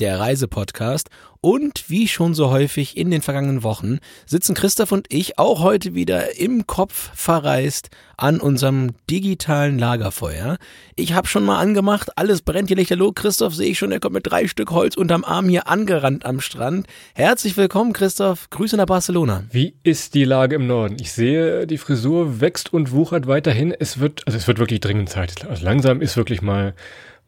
der Reisepodcast. Und wie schon so häufig in den vergangenen Wochen sitzen Christoph und ich auch heute wieder im Kopf verreist an unserem digitalen Lagerfeuer. Ich habe schon mal angemacht, alles brennt hier lichterloh. Christoph sehe ich schon, er kommt mit drei Stück Holz unterm Arm hier angerannt am Strand. Herzlich willkommen, Christoph. Grüße nach Barcelona. Wie ist die Lage im Norden? Ich sehe, die Frisur wächst und wuchert weiterhin. Es wird, also es wird wirklich dringend Zeit. Also langsam ist wirklich mal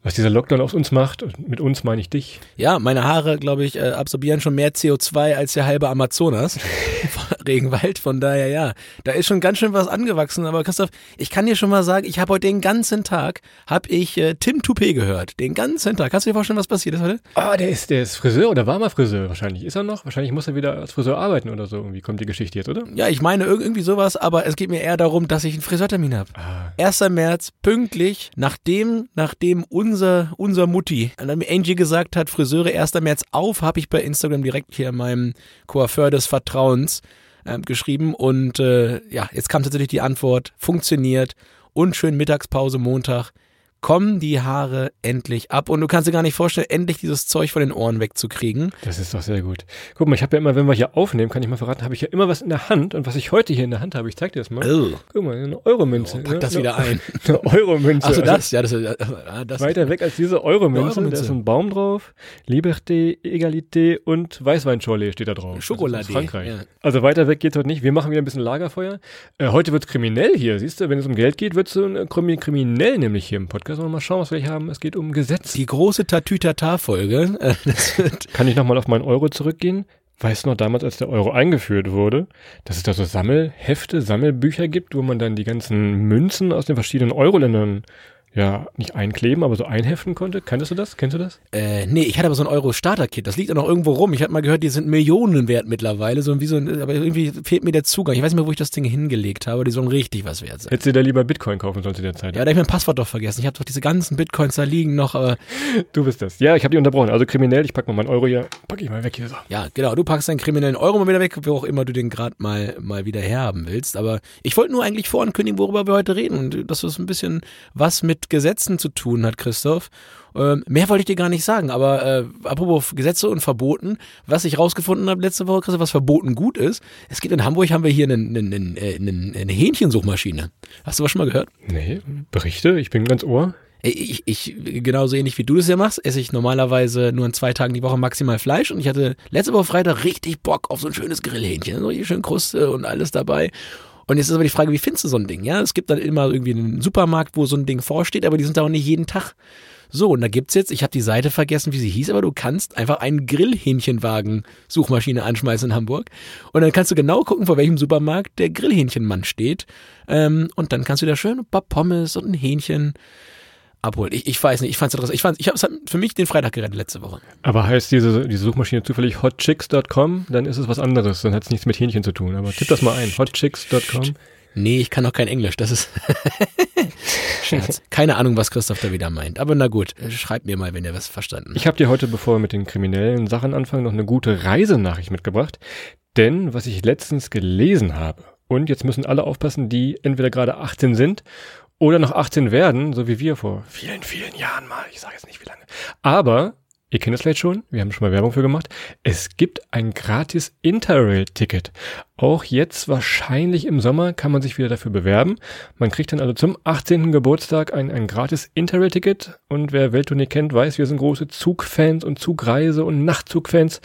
was dieser Lockdown aus uns macht. Mit uns meine ich dich. Ja, meine Haare, glaube ich, äh, absorbieren schon mehr CO2 als der halbe Amazonas. Regenwald, von daher ja. Da ist schon ganz schön was angewachsen. Aber Christoph, ich kann dir schon mal sagen, ich habe heute den ganzen Tag, habe ich äh, Tim Toupé gehört. Den ganzen Tag. Kannst du dir vorstellen, was passiert ist heute? Ah, der ist, der ist Friseur oder war mal Friseur wahrscheinlich. Ist er noch? Wahrscheinlich muss er wieder als Friseur arbeiten oder so. Irgendwie kommt die Geschichte jetzt, oder? Ja, ich meine irgendwie sowas, aber es geht mir eher darum, dass ich einen Friseurtermin habe. Ah. 1. März, pünktlich, nachdem, nachdem unser, unser Mutti, Angie gesagt hat, Friseure 1. März auf, habe ich bei Instagram direkt hier meinem Coiffeur des Vertrauens äh, geschrieben. Und äh, ja, jetzt kam tatsächlich die Antwort, funktioniert. Und schön Mittagspause Montag kommen die Haare endlich ab. Und du kannst dir gar nicht vorstellen, endlich dieses Zeug von den Ohren wegzukriegen. Das ist doch sehr gut. Guck mal, ich habe ja immer, wenn wir hier aufnehmen, kann ich mal verraten, habe ich ja immer was in der Hand. Und was ich heute hier in der Hand habe, ich zeig dir das mal. Oh. Guck mal, eine Euromünze. Oh, pack das ne? wieder ein. Eine Euromünze. Achso, das, ja, das, äh, das Weiter weg als diese Euromünze. Euromünze. Da ist ein Baum drauf. Liberté, Egalité und Weißweinschorle steht da drauf. Schokolade. Frankreich. Ja. Also weiter weg geht's heute nicht. Wir machen wieder ein bisschen Lagerfeuer. Äh, heute wird's kriminell hier. Siehst du, wenn es um Geld geht, wird's so ein kriminell nämlich hier im Podcast. Mal schauen, was wir hier haben. Es geht um Gesetz. Die große Tatütata-Folge. Äh, Kann ich nochmal auf meinen Euro zurückgehen? Weißt du noch damals, als der Euro eingeführt wurde, dass es da so Sammelhefte, Sammelbücher gibt, wo man dann die ganzen Münzen aus den verschiedenen Euro-Ländern ja, nicht einkleben, aber so einheften konnte. Kanntest du das? Kennst du das? Äh, nee, ich hatte aber so ein Euro-Starter-Kit. Das liegt ja noch irgendwo rum. Ich habe mal gehört, die sind Millionen wert mittlerweile. So wie so ein, aber irgendwie fehlt mir der Zugang. Ich weiß nicht mehr, wo ich das Ding hingelegt habe. Die sollen richtig was wert sein. Hättest du da lieber Bitcoin kaufen sollen zu der Zeit? Ja, da habe ich mein Passwort doch vergessen. Ich habe doch diese ganzen Bitcoins da liegen noch, aber. Du bist das. Ja, ich habe die unterbrochen. Also kriminell, ich pack mal meinen Euro hier, pack ich mal weg hier so. Ja, genau. Du packst deinen kriminellen Euro mal wieder weg, wo auch immer du den gerade mal, mal wieder herhaben willst. Aber ich wollte nur eigentlich vorankündigen, worüber wir heute reden. Und das ist ein bisschen was mit Gesetzen zu tun hat, Christoph. Ähm, mehr wollte ich dir gar nicht sagen, aber äh, apropos Gesetze und Verboten, was ich rausgefunden habe letzte Woche, Christoph, was verboten gut ist, es gibt in Hamburg, haben wir hier eine, eine, eine, eine Hähnchensuchmaschine. Hast du was schon mal gehört? Nee, Berichte, ich bin ganz ohr. Ich, ich, genauso ähnlich wie du das ja machst, esse ich normalerweise nur an zwei Tagen die Woche maximal Fleisch und ich hatte letzte Woche Freitag richtig Bock auf so ein schönes Grillhähnchen, so schön Kruste und alles dabei. Und jetzt ist aber die Frage, wie findest du so ein Ding? Ja, es gibt dann immer irgendwie einen Supermarkt, wo so ein Ding vorsteht, aber die sind da auch nicht jeden Tag. So, und da gibt's jetzt, ich habe die Seite vergessen, wie sie hieß, aber du kannst einfach einen Grillhähnchenwagen-Suchmaschine anschmeißen in Hamburg. Und dann kannst du genau gucken, vor welchem Supermarkt der Grillhähnchenmann steht. Ähm, und dann kannst du da schön ein paar Pommes und ein Hähnchen abholen. Ich, ich weiß nicht, ich fand's interessant. Ich fand, ich habe es für mich den Freitag gerettet letzte Woche. Aber heißt diese, diese Suchmaschine zufällig hotchicks.com, dann ist es was anderes, dann hat es nichts mit Hähnchen zu tun. Aber tipp das mal ein, hotchicks.com. Nee, ich kann auch kein Englisch, das ist Scherz. Keine Ahnung, was Christoph da wieder meint. Aber na gut, schreibt mir mal, wenn ihr was verstanden habt. Ich habe dir heute, bevor wir mit den kriminellen Sachen anfangen, noch eine gute Reisenachricht mitgebracht. Denn was ich letztens gelesen habe, und jetzt müssen alle aufpassen, die entweder gerade 18 sind oder noch 18 werden, so wie wir vor vielen, vielen Jahren mal. Ich sage jetzt nicht wie lange. Aber, ihr kennt es vielleicht schon, wir haben schon mal Werbung für gemacht, es gibt ein gratis Interrail-Ticket. Auch jetzt wahrscheinlich im Sommer kann man sich wieder dafür bewerben. Man kriegt dann also zum 18. Geburtstag ein, ein gratis Interrail-Ticket. Und wer Welttournee kennt, weiß, wir sind große Zugfans und Zugreise- und Nachtzugfans.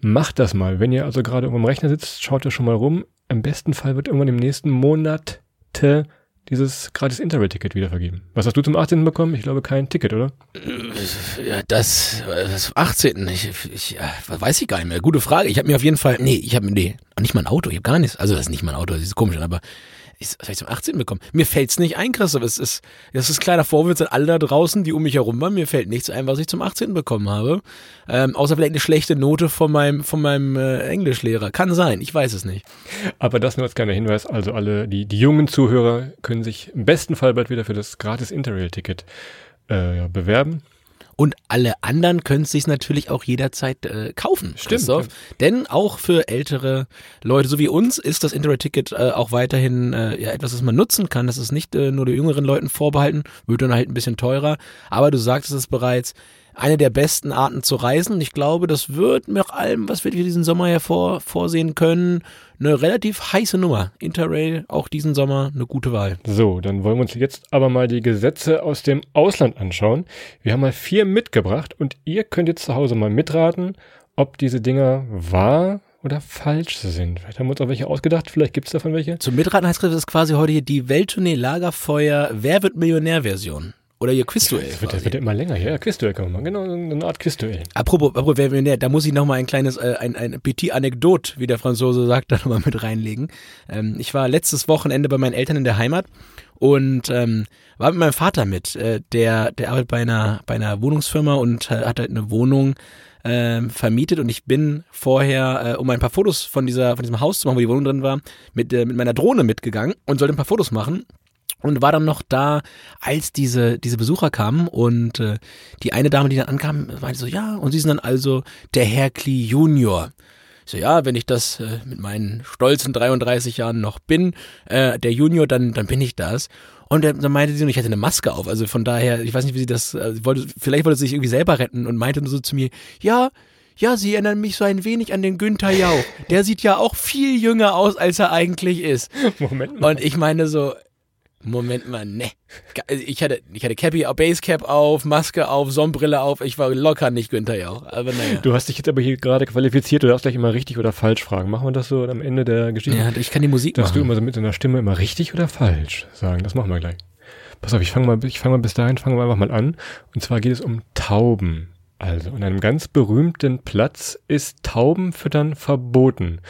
Macht das mal. Wenn ihr also gerade irgendwo am Rechner sitzt, schaut da schon mal rum. Im besten Fall wird irgendwann im nächsten Monat dieses gratis Interrail-Ticket wiedervergeben. Was hast du zum 18. bekommen? Ich glaube kein Ticket, oder? Das, das 18. Ich, ich weiß ich gar nicht mehr. Gute Frage. Ich habe mir auf jeden Fall, nee, ich habe nee, nicht mal ein Auto, ich habe gar nichts. Also das ist nicht mein Auto, das ist komisch, aber ich, zum 18. bekommen. Mir fällt's nicht ein, Christoph. Es ist, das ist kleiner Vorwurf an alle da draußen, die um mich herum waren. Mir fällt nichts ein, was ich zum 18. bekommen habe. Ähm, außer vielleicht eine schlechte Note von meinem, von meinem äh, Englischlehrer. Kann sein, ich weiß es nicht. Aber das nur als kleiner Hinweis. Also alle, die, die jungen Zuhörer können sich im besten Fall bald wieder für das gratis Interrail-Ticket äh, ja, bewerben. Und alle anderen können es sich natürlich auch jederzeit äh, kaufen. Stimmt, Christoph. Denn auch für ältere Leute, so wie uns, ist das Interrail-Ticket äh, auch weiterhin äh, ja, etwas, das man nutzen kann. Das ist nicht äh, nur den jüngeren Leuten vorbehalten, wird dann halt ein bisschen teurer. Aber du sagtest es bereits, eine der besten Arten zu reisen. Und ich glaube, das wird nach allem, was wir diesen Sommer hervor vorsehen können, eine relativ heiße Nummer. Interrail auch diesen Sommer eine gute Wahl. So, dann wollen wir uns jetzt aber mal die Gesetze aus dem Ausland anschauen. Wir haben mal vier mitgebracht und ihr könnt jetzt zu Hause mal mitraten, ob diese Dinger wahr oder falsch sind. Vielleicht haben wir uns auch welche ausgedacht, vielleicht gibt es davon welche. Zum Mitraten heißt das quasi heute hier die Welttournee Lagerfeuer Wer wird Millionär-Version. Oder ihr Quizduell. Das wird, das wird ja immer länger. Ja, Quizduell kann man machen. Genau, eine Art Quizduell. Apropos, apropos wer Millionär, da muss ich nochmal ein kleines, äh, ein, ein Petit Anekdot, wie der Franzose sagt, da nochmal mit reinlegen. Ähm, ich war letztes Wochenende bei meinen Eltern in der Heimat und ähm, war mit meinem Vater mit. Äh, der, der arbeitet bei einer, bei einer Wohnungsfirma und äh, hat halt eine Wohnung ähm, vermietet und ich bin vorher, äh, um ein paar Fotos von dieser, von diesem Haus zu machen, wo die Wohnung drin war, mit, äh, mit meiner Drohne mitgegangen und sollte ein paar Fotos machen und war dann noch da, als diese diese Besucher kamen und äh, die eine Dame, die dann ankam, meinte so, ja, und sie sind dann also der Herr Klee Junior. Ich so, ja, wenn ich das äh, mit meinen stolzen 33 Jahren noch bin, äh, der Junior, dann dann bin ich das. Und dann meinte sie, und ich hatte eine Maske auf, also von daher, ich weiß nicht, wie sie das, äh, wollte, vielleicht wollte sie sich irgendwie selber retten und meinte nur so zu mir, ja, ja, sie erinnern mich so ein wenig an den Günther Jauch. Der sieht ja auch viel jünger aus, als er eigentlich ist. Moment mal. Und ich meine so, Moment mal, ne. Ich hatte, ich hatte Cappy, Basecap auf, Maske auf, Sonnenbrille auf. Ich war locker nicht Günther Jauch. Aber naja. Du hast dich jetzt aber hier gerade qualifiziert. Du darfst gleich immer richtig oder falsch fragen. Machen wir das so am Ende der Geschichte? Ja, ich kann die Musik Dass du machen. immer so mit deiner Stimme immer richtig oder falsch sagen. Das machen wir gleich. Pass auf, ich fange mal, ich fange mal bis dahin, fangen wir einfach mal an. Und zwar geht es um Tauben. Also, an einem ganz berühmten Platz ist Taubenfüttern verboten.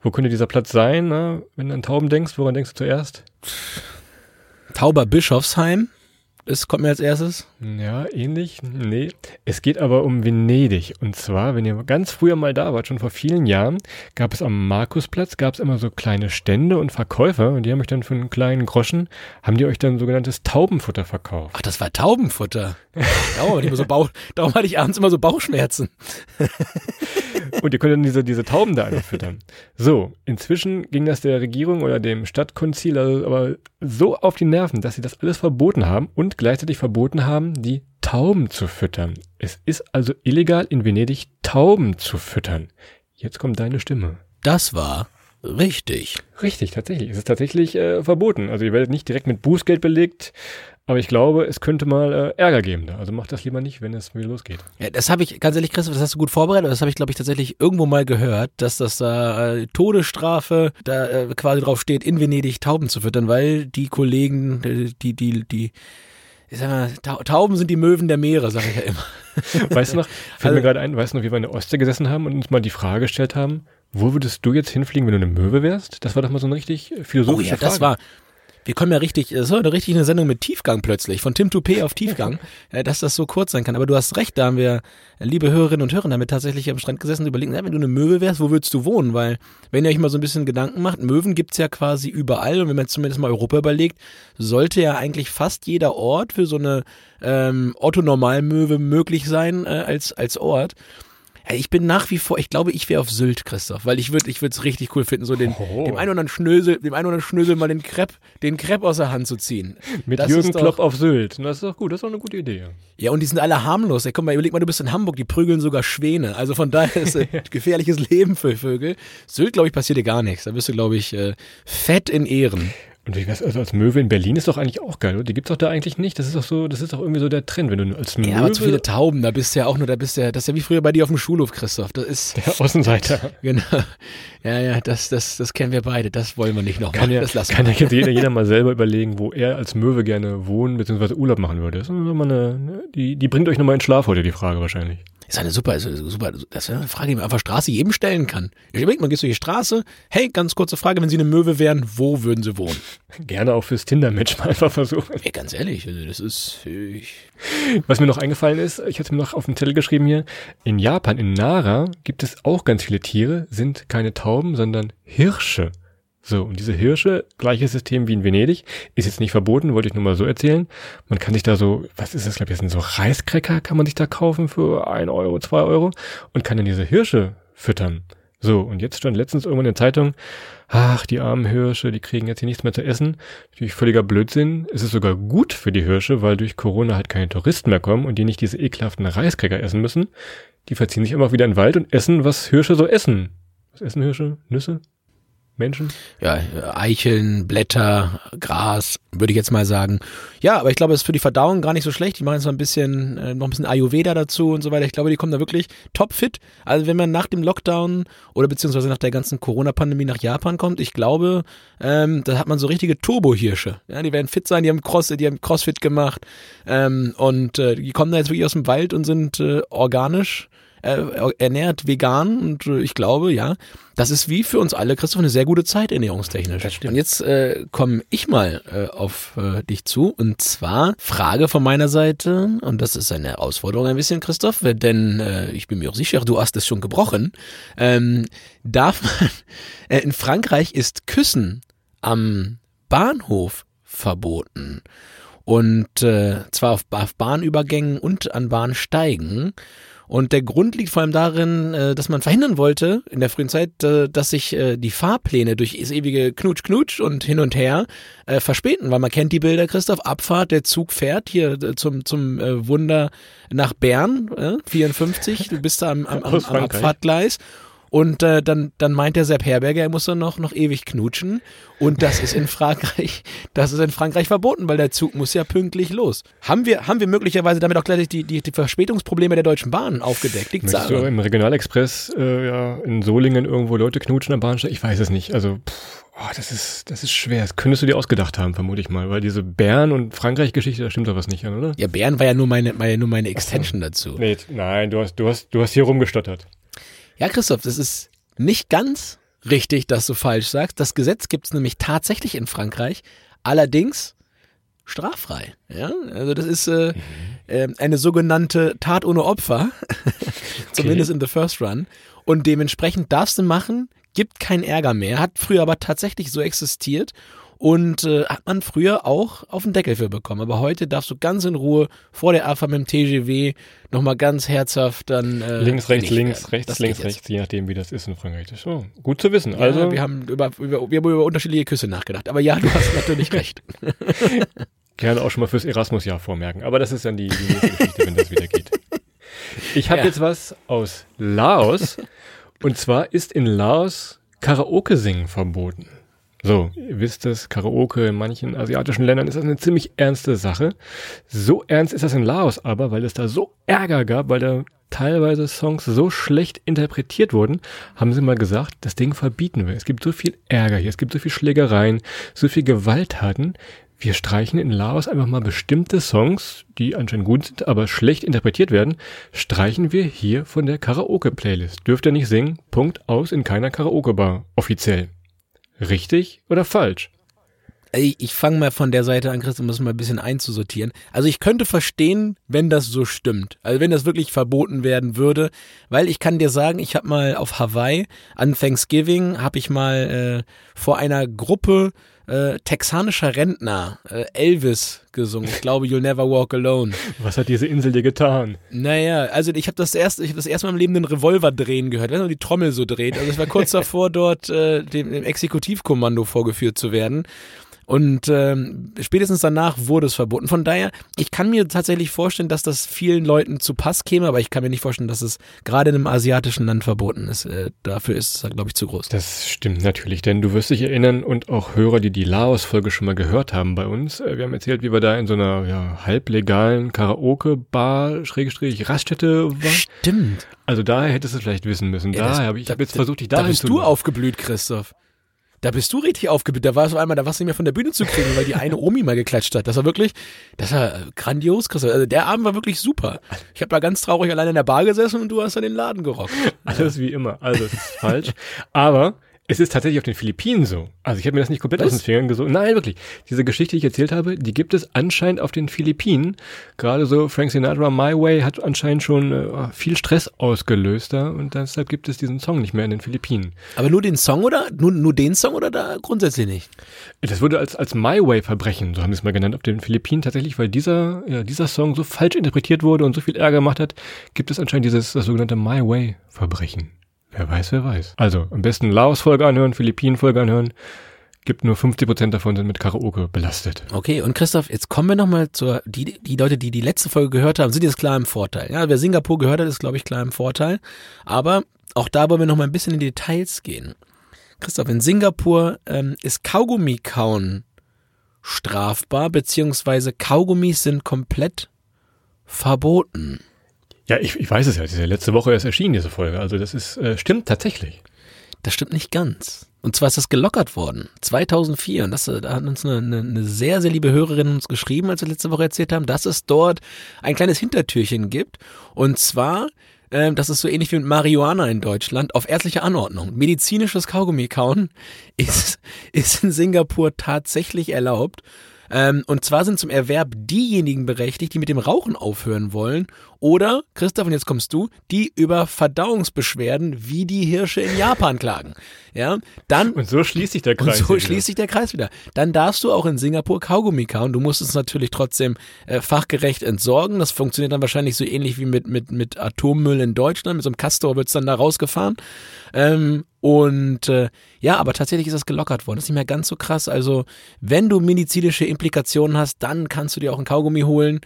Wo könnte dieser Platz sein? Na? Wenn du an Tauben denkst, woran denkst du zuerst? Tauber Bischofsheim. Das kommt mir als erstes. Ja, ähnlich. Nee. Es geht aber um Venedig. Und zwar, wenn ihr ganz früher mal da wart, schon vor vielen Jahren, gab es am Markusplatz, gab es immer so kleine Stände und Verkäufer und die haben euch dann für einen kleinen Groschen, haben die euch dann sogenanntes Taubenfutter verkauft. Ach, das war Taubenfutter. Darum, hatte ich immer so Bauch, darum hatte ich abends immer so Bauchschmerzen. Und ihr könnt dann diese, diese Tauben da alle füttern. So, inzwischen ging das der Regierung oder dem Stadtkonzil also aber so auf die Nerven, dass sie das alles verboten haben und gleichzeitig verboten haben, die Tauben zu füttern. Es ist also illegal in Venedig Tauben zu füttern. Jetzt kommt deine Stimme. Das war richtig. Richtig, tatsächlich. Es ist tatsächlich äh, verboten. Also ihr werdet nicht direkt mit Bußgeld belegt, aber ich glaube, es könnte mal äh, Ärger geben da. Also macht das lieber nicht, wenn es wieder losgeht. Ja, das habe ich, ganz ehrlich, Christoph, das hast du gut vorbereitet, aber das habe ich, glaube ich, tatsächlich irgendwo mal gehört, dass das da äh, Todesstrafe da äh, quasi drauf steht, in Venedig Tauben zu füttern, weil die Kollegen, äh, die, die, die, ich sag mal, Tau- Tauben sind die Möwen der Meere, sage ich ja immer. Weißt du noch, fällt Also- mir gerade ein, weißt du noch, wie wir in der Ostsee gesessen haben und uns mal die Frage gestellt haben, wo würdest du jetzt hinfliegen, wenn du eine Möwe wärst? Das war doch mal so eine richtig äh, Oh ja, Frage. das war. Wir kommen ja richtig, das war eine richtig eine Sendung mit Tiefgang plötzlich, von Tim Toupé auf Tiefgang, äh, dass das so kurz sein kann. Aber du hast recht, da haben wir, äh, liebe Hörerinnen und Hörer, damit tatsächlich am Strand gesessen und überlegen, na, wenn du eine Möwe wärst, wo würdest du wohnen? Weil, wenn ihr euch mal so ein bisschen Gedanken macht, Möwen gibt's ja quasi überall und wenn man zumindest mal Europa überlegt, sollte ja eigentlich fast jeder Ort für so eine ähm, Otto-Normalmöwe möglich sein äh, als, als Ort. Ich bin nach wie vor, ich glaube, ich wäre auf Sylt, Christoph, weil ich würde ich würde es richtig cool finden, so den, Oh. dem einen oder anderen Schnösel, dem einen oder anderen Schnösel mal den Crepe, den Crepe aus der Hand zu ziehen. Mit Das Jürgen doch- Klopp auf Sylt. Das ist doch gut, das ist doch eine gute Idee. Ja, und die sind alle harmlos. Ey, guck mal, überleg mal, du bist in Hamburg, die prügeln sogar Schwäne. Also von daher ist es ein gefährliches Leben für Vögel. Sylt, glaube ich, passiert dir gar nichts. Da bist du, glaube ich, äh, fett in Ehren. Und wie wär's, also als Möwe in Berlin ist doch eigentlich auch geil, oder? Die gibt's doch da eigentlich nicht. Das ist doch so, das ist doch irgendwie so der Trend, wenn du als Möwe Ja, aber zu viele Tauben, da bist du ja auch nur, da bist du ja, das ist ja wie früher bei dir auf dem Schulhof, Christoph. Das ist, der Außenseiter. genau. Ja, ja, das, das, das kennen wir beide. Das wollen wir nicht nochmal. Kann ja, das lassen kann wir. jetzt jeder, jeder mal selber überlegen, wo er als Möwe gerne wohnen bzw. Urlaub machen würde. Das ist nochmal eine, ne, die, die bringt euch nochmal in Schlaf heute, die Frage wahrscheinlich. Ist eine super, ist eine super, das ist eine Frage, die man einfach Straße jedem stellen kann. Ich überleg mal, gehst du durch die Straße, hey, ganz kurze Frage, wenn Sie eine Möwe wären, wo würden Sie wohnen? Gerne auch fürs Tinder-Match mal einfach versuchen. Ey, ganz ehrlich, also das ist, ich, Was mir noch eingefallen ist, ich hatte mir noch auf den Zettel geschrieben hier, in Japan, in Nara, gibt es auch ganz viele Tiere, sind keine Tauben, sondern Hirsche. So, und diese Hirsche, gleiches System wie in Venedig, ist jetzt nicht verboten, wollte ich nur mal so erzählen. Man kann sich da so, was ist das, glaube ich, sind so Reiskräcker, kann man sich da kaufen für ein Euro, zwei Euro und kann dann diese Hirsche füttern. So, und jetzt stand letztens irgendwann in der Zeitung, ach, die armen Hirsche, die kriegen jetzt hier nichts mehr zu essen. Natürlich völliger Blödsinn. Es ist sogar gut für die Hirsche, weil durch Corona halt keine Touristen mehr kommen und die nicht diese ekelhaften Reiskräcker essen müssen. Die verziehen sich immer wieder in den Wald und essen, was Hirsche so essen. Was essen Hirsche? Nüsse? Menschen? Ja, Eicheln, Blätter, Gras, würde ich jetzt mal sagen. Ja, aber ich glaube, es ist für die Verdauung gar nicht so schlecht. Die machen jetzt noch ein bisschen, äh, noch ein bisschen Ayurveda dazu und so weiter. Ich glaube, die kommen da wirklich topfit. Also wenn man nach dem Lockdown oder beziehungsweise nach der ganzen Corona-Pandemie nach Japan kommt, ich glaube, ähm, da hat man so richtige Turbo-Hirsche. Ja, die werden fit sein, die haben Cross, die haben Crossfit gemacht ähm, und äh, die kommen da jetzt wirklich aus dem Wald und sind äh, organisch äh, ernährt vegan und äh, ich glaube, ja, das ist wie für uns alle, Christoph, eine sehr gute Zeit ernährungstechnisch. Und jetzt äh, komme ich mal äh, auf äh, dich zu und zwar Frage von meiner Seite und das ist eine Herausforderung ein bisschen, Christoph, denn äh, ich bin mir auch sicher, du hast es schon gebrochen. Ähm, darf man, äh, in Frankreich ist Küssen am Bahnhof verboten und äh, zwar auf, auf Bahnübergängen und an Bahnsteigen. Und der Grund liegt vor allem darin, äh, dass man verhindern wollte in der frühen Zeit, äh, dass sich äh, die Fahrpläne durch das ewige Knutsch, Knutsch und hin und her verspäten, weil man kennt die Bilder, Christoph, Abfahrt, der Zug fährt hier zum, zum Wunder nach Bern, 54, du bist da am, am, am, am Abfahrtgleis und äh, dann, dann meint der Sepp Herberger, er muss dann noch, noch ewig knutschen. Und das ist in Frankreich, das ist in Frankreich verboten, weil der Zug muss ja pünktlich los. Haben wir, haben wir möglicherweise damit auch gleich die, die, die Verspätungsprobleme der Deutschen Bahn aufgedeckt? Liegt's Möchtest du im Regionalexpress äh, ja, in Solingen irgendwo Leute knutschen am Bahnsteig? Ich weiß es nicht. Also pff, oh, das ist, das ist schwer. Das könntest du dir ausgedacht haben, vermute ich mal, weil diese Bern- und Frankreich-Geschichte, da stimmt doch was nicht an, oder? Ja, Bern war ja nur meine, ja nur meine Extension so. dazu. Nee, nein, du hast, du hast, du hast hier rumgestottert. Ja, Christoph, das ist nicht ganz richtig, dass du falsch sagst. Das Gesetz gibt es nämlich tatsächlich in Frankreich, allerdings straffrei. Ja, also das ist äh, äh, eine sogenannte Tat ohne Opfer, zumindest in the first run. Und dementsprechend darfst du machen, gibt kein Ärger mehr, hat früher aber tatsächlich so existiert und äh, hat man früher auch auf den Deckel für bekommen. Aber heute darfst du ganz in Ruhe vor der AFA mit dem TGW nochmal ganz herzhaft dann. Äh, links, rechts, links, rechts, das links, rechts, je nachdem, wie das ist in Frankreich. Das ist so, gut zu wissen. Ja, also wir haben über, über, wir haben über unterschiedliche Küsse nachgedacht. Aber ja, du hast natürlich recht. Gerne auch schon mal fürs Erasmus-Jahr vormerken. Aber das ist dann die, die nächste Geschichte, wenn das wieder geht. Ich habe ja. jetzt was aus Laos. Und zwar ist in Laos Karaoke singen verboten. So, ihr wisst es, Karaoke in manchen asiatischen Ländern ist das eine ziemlich ernste Sache. So ernst ist das in Laos aber, weil es da so Ärger gab, weil da teilweise Songs so schlecht interpretiert wurden, haben sie mal gesagt, das Ding verbieten wir. Es gibt so viel Ärger hier, es gibt so viel Schlägereien, so viel Gewalttaten. Wir streichen in Laos einfach mal bestimmte Songs, die anscheinend gut sind, aber schlecht interpretiert werden, streichen wir hier von der Karaoke-Playlist. Dürft ihr nicht singen, Punkt aus in keiner Karaoke-Bar, offiziell. Richtig oder falsch? Ich fange mal von der Seite an, Chris, um das mal ein bisschen einzusortieren. Also ich könnte verstehen, wenn das so stimmt. Also wenn das wirklich verboten werden würde. Weil ich kann dir sagen, ich habe mal auf Hawaii an Thanksgiving, habe ich mal äh, vor einer Gruppe äh, texanischer Rentner äh, Elvis gesungen. Ich glaube, You'll Never Walk Alone. Was hat diese Insel dir getan? Naja, also ich habe das erste, ich habe das erste Mal im Leben den Revolver drehen gehört, wenn man die Trommel so dreht. Also ich war kurz davor, dort äh, dem, dem Exekutivkommando vorgeführt zu werden. Und ähm, spätestens danach wurde es verboten. Von daher, ich kann mir tatsächlich vorstellen, dass das vielen Leuten zu Pass käme, aber ich kann mir nicht vorstellen, dass es gerade in einem asiatischen Land verboten ist. Äh, dafür ist es, glaube ich, zu groß. Das stimmt natürlich, denn du wirst dich erinnern und auch Hörer, die die Laos-Folge schon mal gehört haben bei uns. Äh, wir haben erzählt, wie wir da in so einer ja, halblegalen Karaoke-Bar, Schrägstrich, Raststätte waren. Stimmt. Also daher hättest du es vielleicht wissen müssen. Ja, daher habe ich hab jetzt versucht, dich da Da bist du aufgeblüht, Christoph. Da bist du richtig aufgeblüht. Da war es auf einmal, da warst du nicht mehr von der Bühne zu kriegen, weil die eine Omi mal geklatscht hat. Das war wirklich, das war grandios, Chris. Also der Abend war wirklich super. Ich habe da ganz traurig alleine in der Bar gesessen und du hast dann den Laden gerockt. Alles wie immer. Also es ist falsch. Aber Es ist tatsächlich auf den Philippinen so. Also ich habe mir das nicht komplett Was? aus den Fingern gesogen. Nein, wirklich. Diese Geschichte, die ich erzählt habe, die gibt es anscheinend auf den Philippinen. Gerade so Frank Sinatra, My Way, hat anscheinend schon äh, viel Stress ausgelöst da und deshalb gibt es diesen Song nicht mehr in den Philippinen. Aber nur den Song oder? Nur, nur den Song oder da grundsätzlich nicht? Das wurde als, als My Way Verbrechen, so haben sie es mal genannt, auf den Philippinen tatsächlich, weil dieser, ja, dieser Song so falsch interpretiert wurde und so viel Ärger gemacht hat, gibt es anscheinend dieses, das sogenannte My Way Verbrechen. Wer weiß, wer weiß. Also, am besten Laos-Folge anhören, Philippinen-Folge anhören. Gibt nur 50% davon sind mit Karaoke belastet. Okay, und Christoph, jetzt kommen wir nochmal zur, die, die Leute, die die letzte Folge gehört haben, sind jetzt klar im Vorteil. Ja, wer Singapur gehört hat, ist, glaube ich, klar im Vorteil. Aber auch da wollen wir nochmal ein bisschen in die Details gehen. Christoph, in Singapur ähm, ist Kaugummi-Kauen strafbar, beziehungsweise Kaugummis sind komplett verboten. Ja, ich, ich weiß es ja. Das letzte Woche erst erschienen, diese Folge. Also das ist, äh, stimmt tatsächlich. Das stimmt nicht ganz. Und zwar ist das gelockert worden. 2004. Und das, äh, da hat uns eine, eine, eine sehr, sehr liebe Hörerin uns geschrieben, als wir letzte Woche erzählt haben, dass es dort ein kleines Hintertürchen gibt. Und zwar, ähm, das ist so ähnlich wie mit Marihuana in Deutschland, auf ärztliche Anordnung. Medizinisches Kaugummi-Kauen ist, ist in Singapur tatsächlich erlaubt. Ähm, und zwar sind zum Erwerb diejenigen berechtigt, die mit dem Rauchen aufhören wollen. Oder, Christoph, und jetzt kommst du, die über Verdauungsbeschwerden wie die Hirsche in Japan klagen. Ja, dann. Und so schließt sich der Und Kreis. so hier schließt sich der Kreis wieder. Dann darfst du auch in Singapur Kaugummi kauen. Du musst es natürlich trotzdem äh, fachgerecht entsorgen. Das funktioniert dann wahrscheinlich so ähnlich wie mit, mit, mit Atommüll in Deutschland. Mit so einem Castor wird's dann da rausgefahren. Ähm, und äh, ja, aber tatsächlich ist das gelockert worden. Das ist nicht mehr ganz so krass. Also, wenn du medizinische Implikationen hast, dann kannst du dir auch ein Kaugummi holen.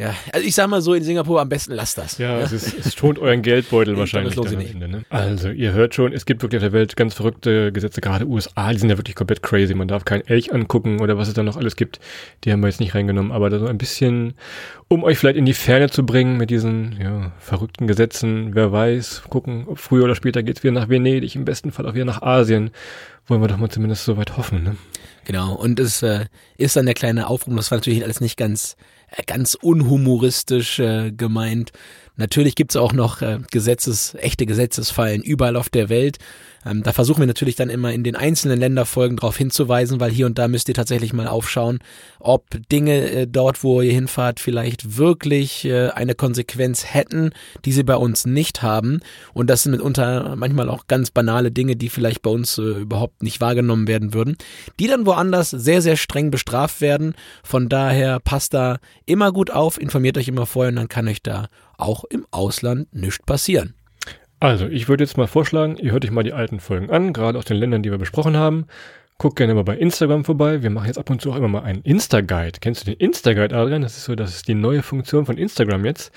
Ja, also ich sag mal so, in Singapur am besten lasst das. Ja, es, ist, es schont euren Geldbeutel Ich wahrscheinlich. glaube, das lohnt sich am Ende, ne? Also, ihr hört schon, es gibt wirklich auf der Welt ganz verrückte Gesetze, gerade USA, die sind ja wirklich komplett crazy. Man darf keinen Elch angucken oder was es da noch alles gibt. Die haben wir jetzt nicht reingenommen, aber da so ein bisschen, um euch vielleicht in die Ferne zu bringen mit diesen ja, verrückten Gesetzen. Wer weiß, gucken, ob früher oder später geht's wieder nach Venedig, im besten Fall auch wieder nach Asien. Wollen wir doch mal zumindest so weit hoffen, ne? Genau, und es äh, ist dann der kleine Aufruf, das war natürlich alles nicht ganz, ganz unhumoristisch äh, gemeint. Natürlich gibt's auch noch äh, Gesetzes, echte Gesetzesfallen überall auf der Welt. Ähm, da versuchen wir natürlich dann immer in den einzelnen Länderfolgen darauf hinzuweisen, weil hier und da müsst ihr tatsächlich mal aufschauen, ob Dinge äh, dort, wo ihr hinfahrt, vielleicht wirklich äh, eine Konsequenz hätten, die sie bei uns nicht haben. Und das sind mitunter manchmal auch ganz banale Dinge, die vielleicht bei uns äh, überhaupt nicht wahrgenommen werden würden, die dann woanders sehr, sehr streng bestraft werden. Von daher passt da immer gut auf, informiert euch immer vorher und dann kann euch da auch im Ausland nichts passieren. Also, ich würde jetzt mal vorschlagen, ihr hört euch mal die alten Folgen an, gerade aus den Ländern, die wir besprochen haben. Guckt gerne mal bei Instagram vorbei. Wir machen jetzt ab und zu auch immer mal einen Insta-Guide. Kennst du den Insta-Guide, Adrian? Das ist so, das ist die neue Funktion von Instagram jetzt.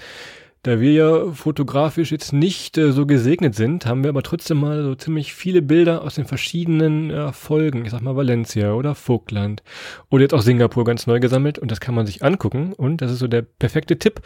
Da wir ja fotografisch jetzt nicht äh, so gesegnet sind, haben wir aber trotzdem mal so ziemlich viele Bilder aus den verschiedenen äh, Folgen. Ich sag mal Valencia oder Vogtland oder jetzt auch Singapur ganz neu gesammelt und das kann man sich angucken und das ist so der perfekte Tipp.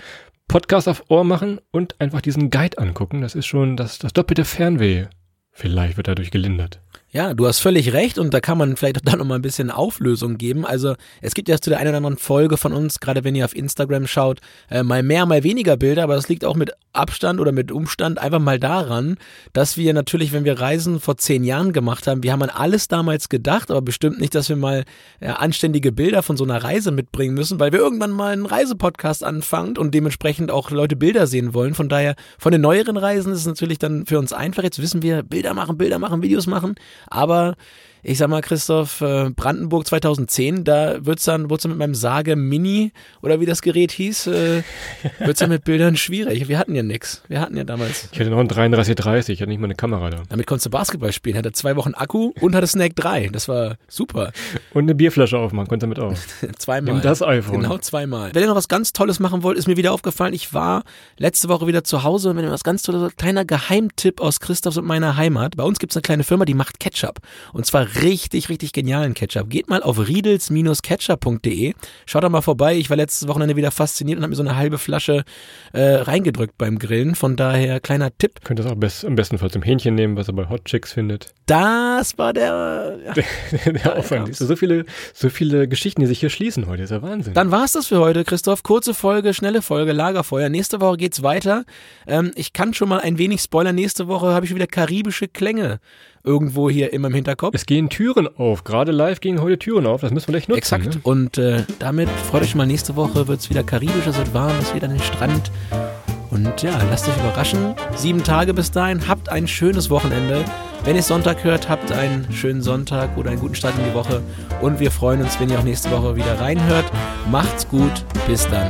Podcast auf Ohr machen und einfach diesen Guide angucken. Das ist schon das, das doppelte Fernweh. Vielleicht wird dadurch gelindert. Ja, du hast völlig recht und da kann man vielleicht auch da noch mal ein bisschen Auflösung geben. Also es gibt ja zu der einen oder anderen Folge von uns, gerade wenn ihr auf Instagram schaut, äh, mal mehr, mal weniger Bilder, aber das liegt auch mit Abstand oder mit Umstand einfach mal daran, dass wir natürlich, wenn wir Reisen vor zehn Jahren gemacht haben, wir haben an alles damals gedacht, aber bestimmt nicht, dass wir mal äh, anständige Bilder von so einer Reise mitbringen müssen, weil wir irgendwann mal einen Reisepodcast anfangen und dementsprechend auch Leute Bilder sehen wollen. Von daher, von den neueren Reisen ist es natürlich dann für uns einfach. Jetzt wissen wir, Bilder machen, Bilder machen, Videos machen. Aber ich sag mal, Christoph, äh, Brandenburg 2010, da wird's dann, wird's dann mit meinem Sage Mini oder wie das Gerät hieß, äh, wird's dann mit Bildern schwierig. Wir hatten ja nix. Wir hatten ja damals. Ich hatte noch einen 3330, ich hatte nicht mal eine Kamera da. Damit konntest du Basketball spielen, hatte zwei Wochen Akku und hatte Snack 3. Das war super. Und eine Bierflasche aufmachen, konnte damit auch. Zweimal. Nimm das iPhone. Genau zweimal. Wenn ihr noch was ganz Tolles machen wollt, ist mir wieder aufgefallen, ich war letzte Woche wieder zu Hause und wenn ihr was ganz Tolles, kleiner Geheimtipp aus Christophs und meiner Heimat. Bei uns gibt's eine kleine Firma, die macht Ketchup. Und zwar richtig, richtig genialen Ketchup. Geht mal auf riedels-ketchup.de. Schaut da mal vorbei. Ich war letztes Wochenende wieder fasziniert und habe mir so eine halbe Flasche äh, reingedrückt beim Grillen. Von daher kleiner Tipp. Könnt das auch best, am besten Fall zum Hähnchen nehmen, was ihr bei Hot Chicks findet. Das war der. Ja. Der Aufwand. kam's. So viele, so viele Geschichten, die sich hier schließen heute. ist ja Wahnsinn. Dann war's das für heute, Christoph. Kurze Folge, schnelle Folge, Lagerfeuer. Nächste Woche geht's weiter. Ähm, ich kann schon mal ein wenig spoilern. Nächste Woche habe ich wieder karibische Klänge irgendwo hier immer im Hinterkopf. Es gehen Türen auf. Gerade live gehen heute Türen auf. Das müssen wir gleich nutzen. Exakt. Ne? Und äh, damit freut euch mal, nächste Woche wird es wieder karibisch, es wird warm, es wird an den Strand. Und ja, lasst euch überraschen. Sieben Tage bis dahin. Habt ein schönes Wochenende. Wenn ihr Sonntag hört, habt einen schönen Sonntag oder einen guten Start in die Woche. Und wir freuen uns, wenn ihr auch nächste Woche wieder reinhört. Macht's gut. Bis dann.